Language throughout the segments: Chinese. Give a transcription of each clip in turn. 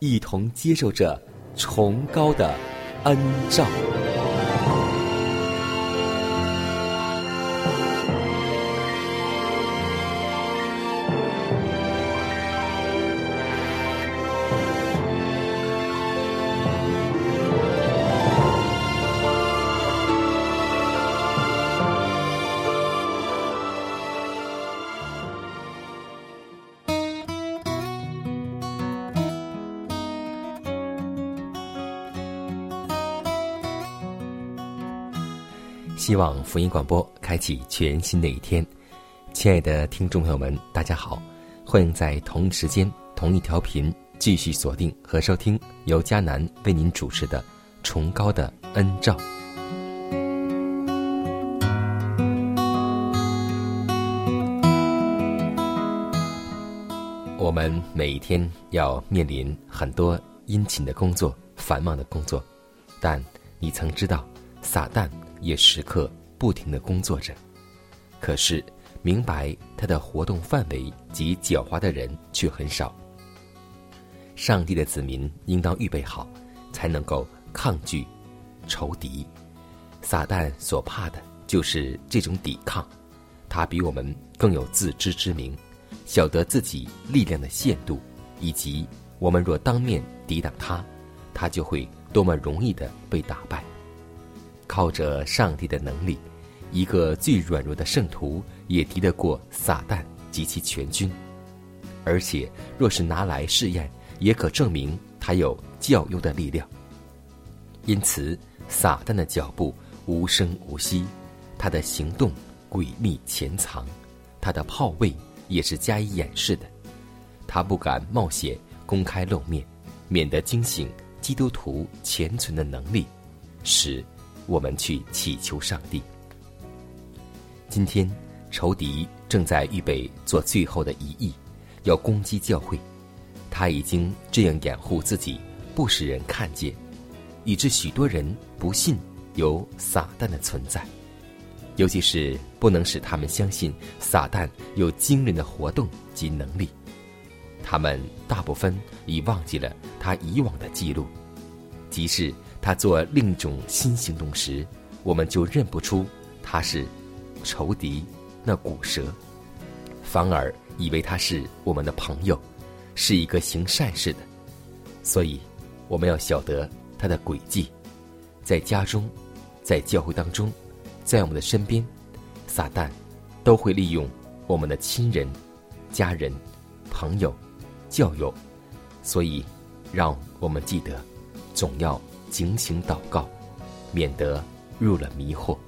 一同接受着崇高的恩照。希望福音广播开启全新的一天，亲爱的听众朋友们，大家好，欢迎在同一时间、同一调频继续锁定和收听由迦南为您主持的《崇高的恩照》。我们每一天要面临很多殷勤的工作、繁忙的工作，但你曾知道，撒旦也时刻不停的工作着。可是，明白他的活动范围及狡猾的人却很少。上帝的子民应当预备好，才能够抗拒仇敌。撒旦所怕的就是这种抵抗，他比我们更有自知之明。晓得自己力量的限度，以及我们若当面抵挡他，他就会多么容易的被打败。靠着上帝的能力，一个最软弱的圣徒也敌得过撒旦及其全军。而且，若是拿来试验，也可证明他有较优的力量。因此，撒旦的脚步无声无息，他的行动诡秘潜藏，他的炮位。也是加以掩饰的，他不敢冒险公开露面，免得惊醒基督徒潜存的能力，使我们去祈求上帝。今天仇敌正在预备做最后的一役，要攻击教会。他已经这样掩护自己，不使人看见，以致许多人不信有撒旦的存在。尤其是不能使他们相信撒旦有惊人的活动及能力，他们大部分已忘记了他以往的记录。即使他做另一种新行动时，我们就认不出他是仇敌那古蛇，反而以为他是我们的朋友，是一个行善事的。所以，我们要晓得他的诡计，在家中，在教会当中。在我们的身边，撒旦都会利用我们的亲人、家人、朋友、教友，所以让我们记得，总要警醒祷告，免得入了迷惑。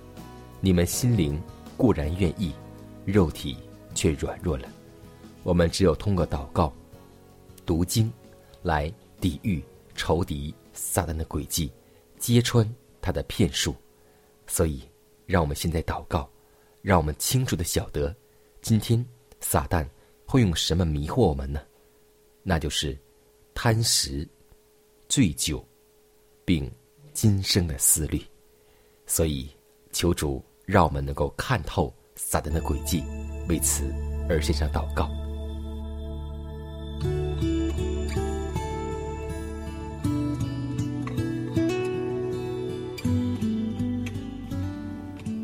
你们心灵固然愿意，肉体却软弱了。我们只有通过祷告、读经，来抵御仇敌撒旦的诡计，揭穿他的骗术。所以。让我们现在祷告，让我们清楚的晓得，今天撒旦会用什么迷惑我们呢？那就是贪食、醉酒，并今生的思虑。所以，求主让我们能够看透撒旦的诡计，为此而献上祷告。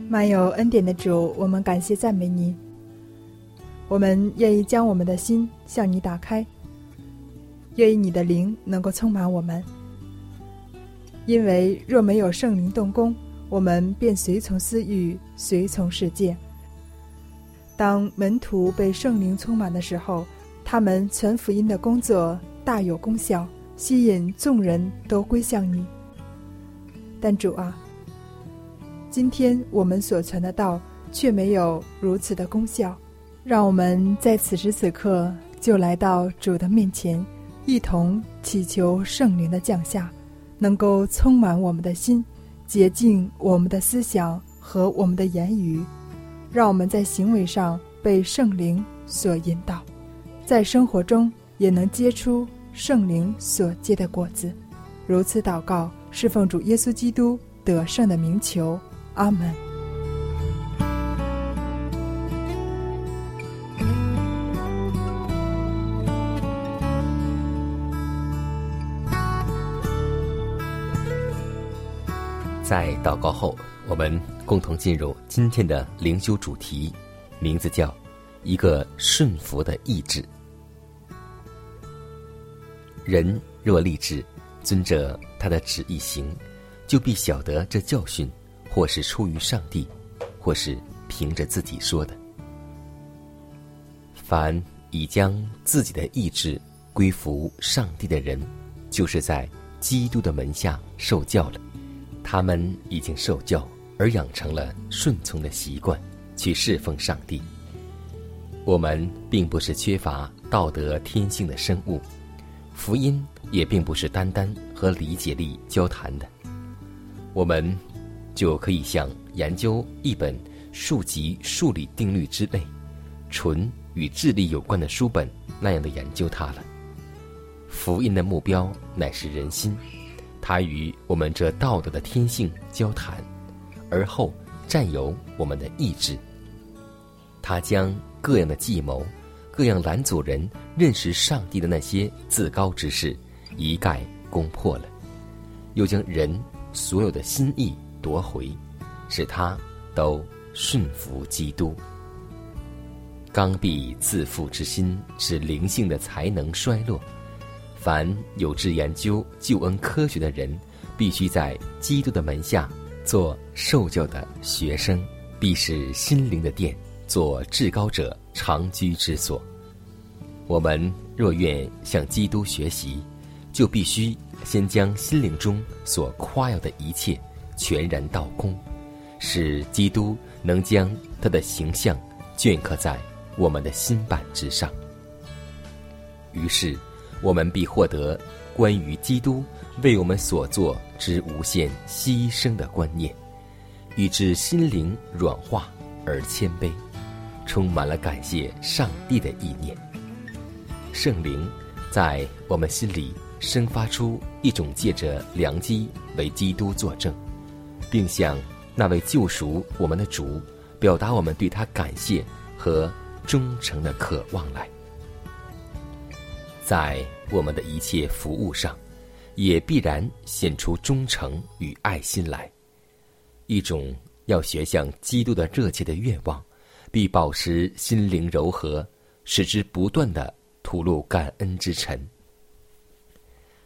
满有恩典的主，我们感谢赞美你。我们愿意将我们的心向你打开，愿意你的灵能够充满我们。因为若没有圣灵动工，我们便随从私欲，随从世界。当门徒被圣灵充满的时候，他们传福音的工作大有功效，吸引众人都归向你。但主啊，今天我们所传的道却没有如此的功效，让我们在此时此刻就来到主的面前，一同祈求圣灵的降下，能够充满我们的心，洁净我们的思想和我们的言语，让我们在行为上被圣灵所引导，在生活中也能结出圣灵所结的果子。如此祷告。侍奉主耶稣基督得胜的名求，阿门。在祷告后，我们共同进入今天的灵修主题，名字叫“一个顺服的意志”。人若立志。遵着他的旨意行，就必晓得这教训，或是出于上帝，或是凭着自己说的。凡已将自己的意志归服上帝的人，就是在基督的门下受教了。他们已经受教而养成了顺从的习惯，去侍奉上帝。我们并不是缺乏道德天性的生物。福音也并不是单单和理解力交谈的，我们就可以像研究一本数级数理定律之类、纯与智力有关的书本那样的研究它了。福音的目标乃是人心，他与我们这道德的天性交谈，而后占有我们的意志。他将各样的计谋。各样拦阻人认识上帝的那些自高之事，一概攻破了，又将人所有的心意夺回，使他都顺服基督。刚愎自负之心，使灵性的才能衰落。凡有志研究救恩科学的人，必须在基督的门下做受教的学生，必使心灵的殿。做至高者长居之所。我们若愿向基督学习，就必须先将心灵中所夸耀的一切全然倒空，使基督能将他的形象镌刻在我们的心板之上。于是，我们必获得关于基督为我们所做之无限牺牲的观念，以致心灵软化而谦卑。充满了感谢上帝的意念，圣灵在我们心里生发出一种借着良机为基督作证，并向那位救赎我们的主表达我们对他感谢和忠诚的渴望来。在我们的一切服务上，也必然显出忠诚与爱心来，一种要学向基督的热切的愿望。必保持心灵柔和，使之不断的吐露感恩之尘，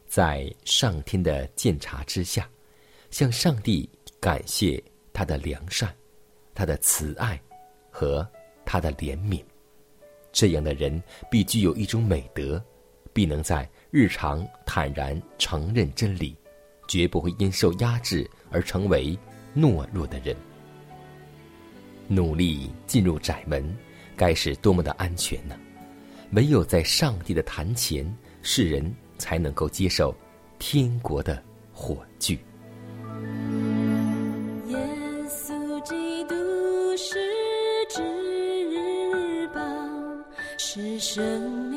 在上天的鉴察之下，向上帝感谢他的良善、他的慈爱和他的怜悯。这样的人必具有一种美德，必能在日常坦然承认真理，绝不会因受压制而成为懦弱的人。努力进入窄门，该是多么的安全呢？唯有在上帝的坛前，世人才能够接受天国的火炬。耶稣基督是至宝，是生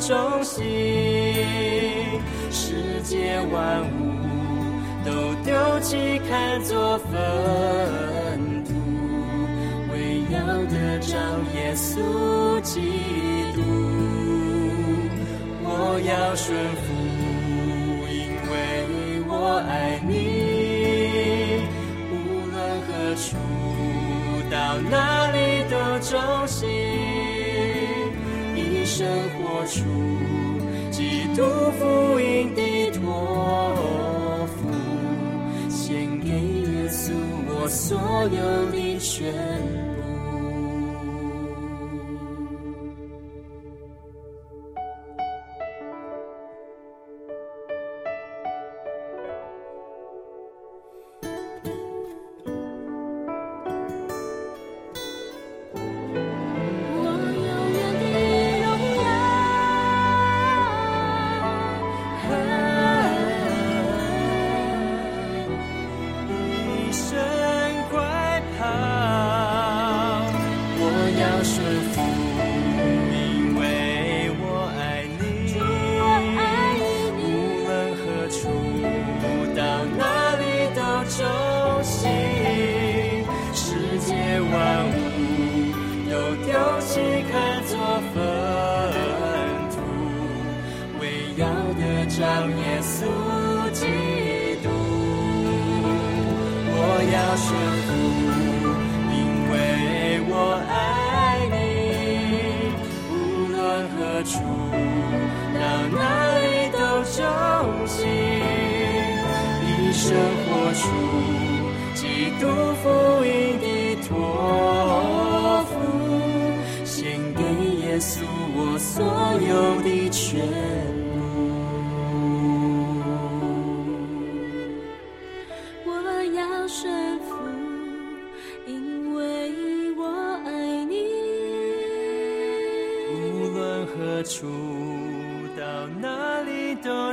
中心，世界万物。都丢弃，看作粪土，为要得着耶稣基督。我要顺服，因为我爱你。无论何处，到哪主，基督福音的托付，献给耶稣我所有的全。我要顺服，因为我爱你。无论何处，到哪里都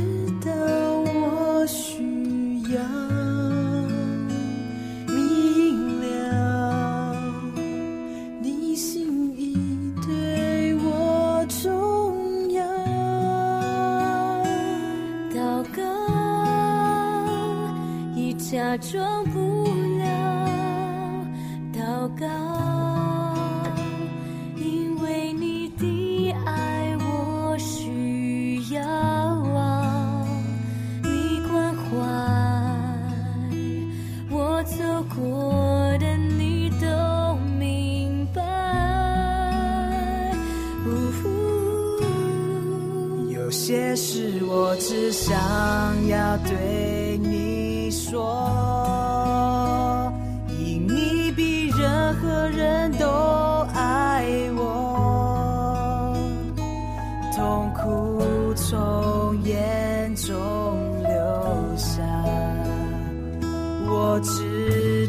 假装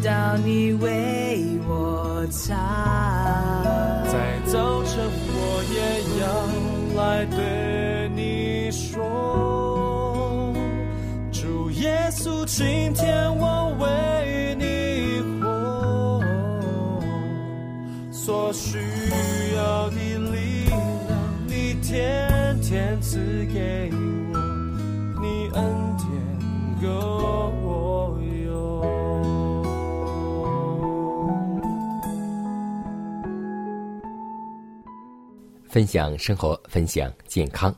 到你为我擦，在早晨我也要来对你说，主耶稣，今天我为你活。所。分享生活，分享健康。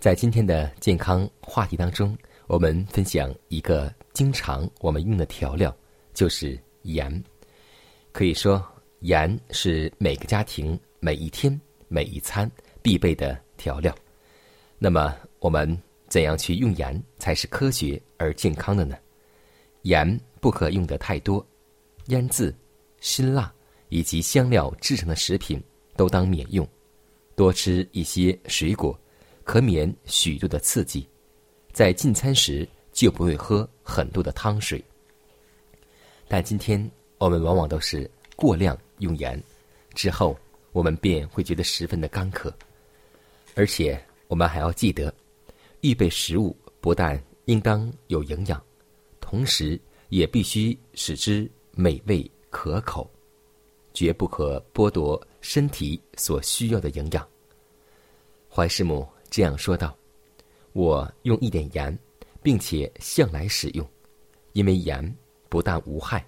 在今天的健康话题当中，我们分享一个经常我们用的调料，就是盐。可以说，盐是每个家庭每一天每一餐必备的调料。那么，我们怎样去用盐才是科学而健康的呢？盐不可用得太多，腌制、辛辣以及香料制成的食品都当免用。多吃一些水果，可免许多的刺激。在进餐时就不会喝很多的汤水。但今天我们往往都是过量用盐，之后我们便会觉得十分的干渴。而且我们还要记得，预备食物不但应当有营养，同时也必须使之美味可口。绝不可剥夺身体所需要的营养。怀师母这样说道：“我用一点盐，并且向来使用，因为盐不但无害，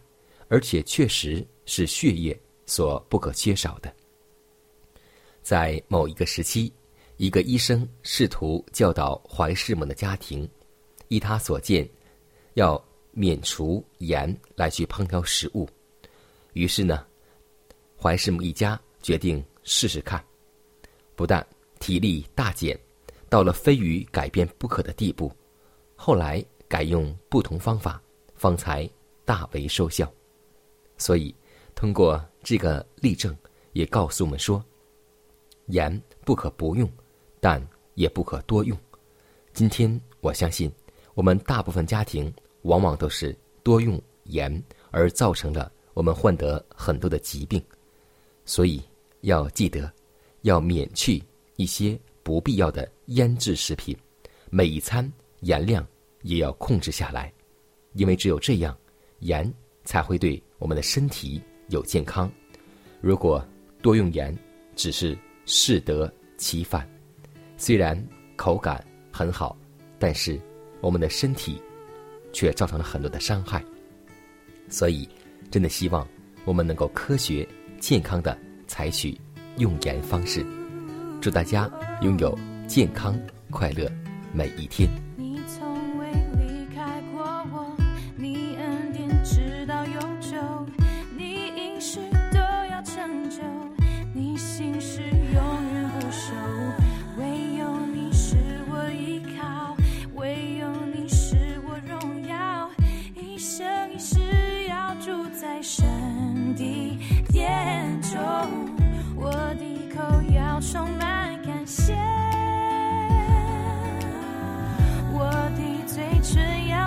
而且确实是血液所不可缺少的。”在某一个时期，一个医生试图教导怀师母的家庭，依他所见，要免除盐来去烹调食物。于是呢。怀师母一家决定试试看，不但体力大减，到了非与改变不可的地步。后来改用不同方法，方才大为收效。所以，通过这个例证，也告诉我们说：盐不可不用，但也不可多用。今天，我相信我们大部分家庭往往都是多用盐，而造成了我们患得很多的疾病。所以要记得，要免去一些不必要的腌制食品，每一餐盐量也要控制下来，因为只有这样，盐才会对我们的身体有健康。如果多用盐，只是适得其反，虽然口感很好，但是我们的身体却造成了很多的伤害。所以，真的希望我们能够科学。健康的采取用盐方式，祝大家拥有健康快乐每一天。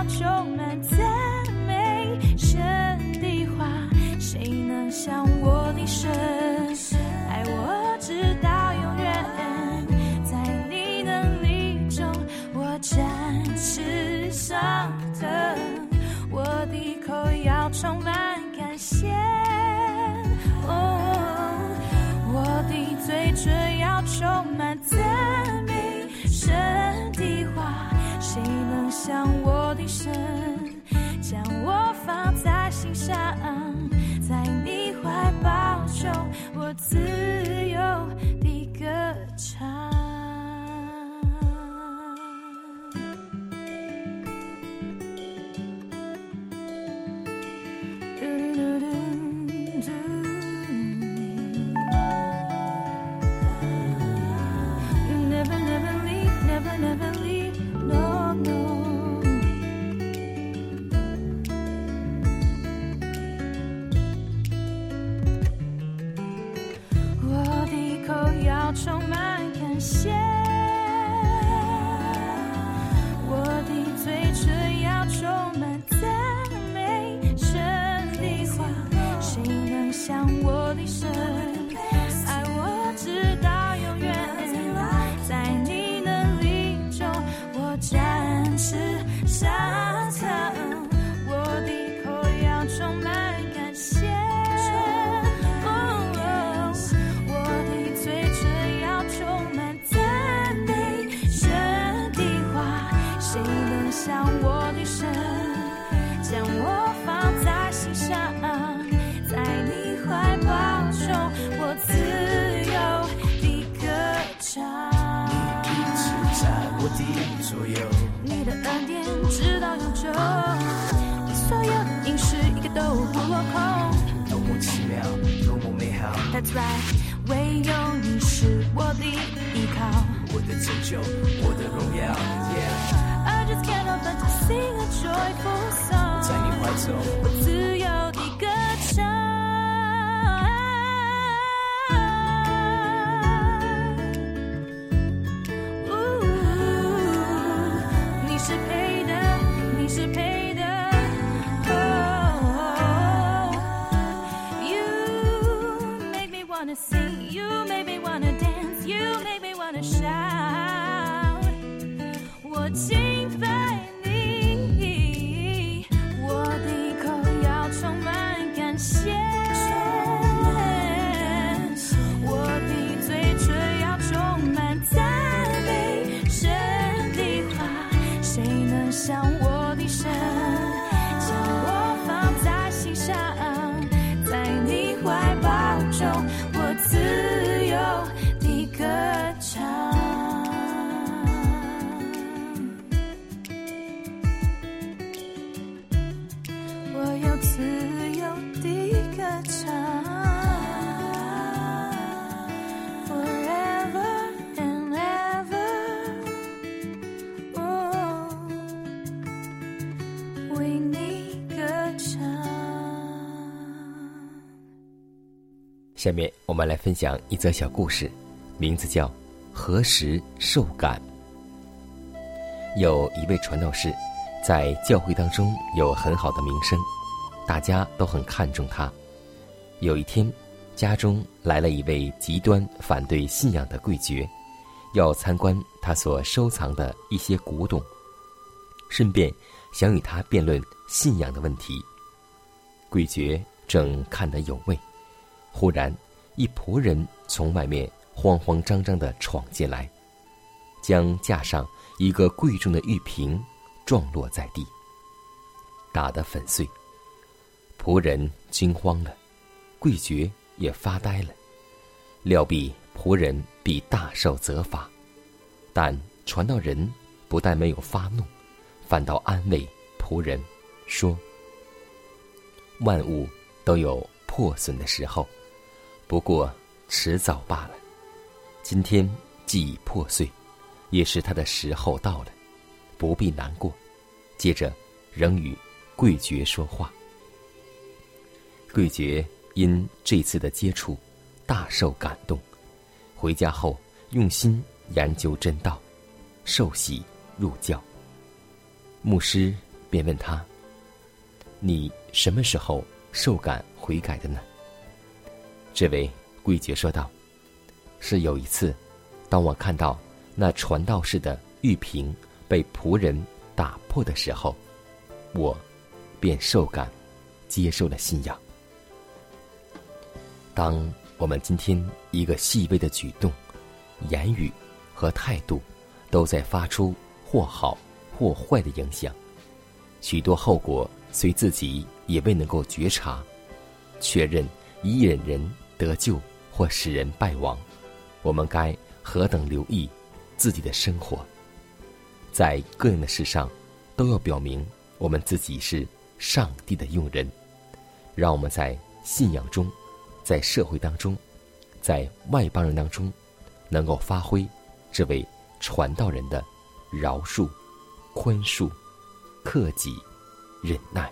唇将我放在心上在你怀抱中我自由地歌唱你一直在我的左右你的恩典直到永久所有的一个都不落空多么奇妙多么美好 that's right 唯有你是我的依靠。我的拯救我的荣耀 yeah i just cannot but sing a joyful song 在你怀中，我自由的歌唱。呜你下面我们来分享一则小故事，名字叫《何时受感》。有一位传道士，在教会当中有很好的名声，大家都很看重他。有一天，家中来了一位极端反对信仰的贵爵，要参观他所收藏的一些古董，顺便想与他辩论信仰的问题。贵爵正看得有味。忽然，一仆人从外面慌慌张张地闯进来，将架上一个贵重的玉瓶撞落在地，打得粉碎。仆人惊慌了，贵爵也发呆了，料必仆人必大受责罚。但传道人不但没有发怒，反倒安慰仆人，说：“万物都有破损的时候。”不过迟早罢了。今天既已破碎，也是他的时候到了，不必难过。接着，仍与贵爵说话。贵爵因这次的接触，大受感动，回家后用心研究真道，受洗入教。牧师便问他：“你什么时候受感悔改的呢？”这位贵爵说道：“是有一次，当我看到那传道士的玉瓶被仆人打破的时候，我便受感，接受了信仰。当我们今天一个细微的举动、言语和态度，都在发出或好或坏的影响，许多后果虽自己也未能够觉察，确认一忍人。”得救或使人败亡，我们该何等留意自己的生活，在各样的事上都要表明我们自己是上帝的用人。让我们在信仰中，在社会当中，在外邦人当中，能够发挥这位传道人的饶恕、宽恕、克己、忍耐。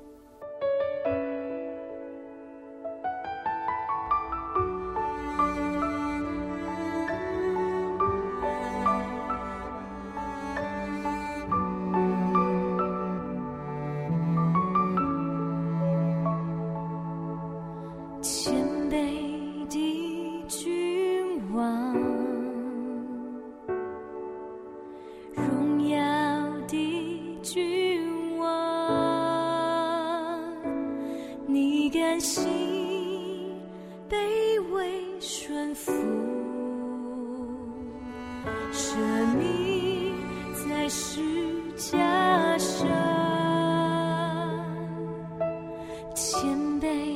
千杯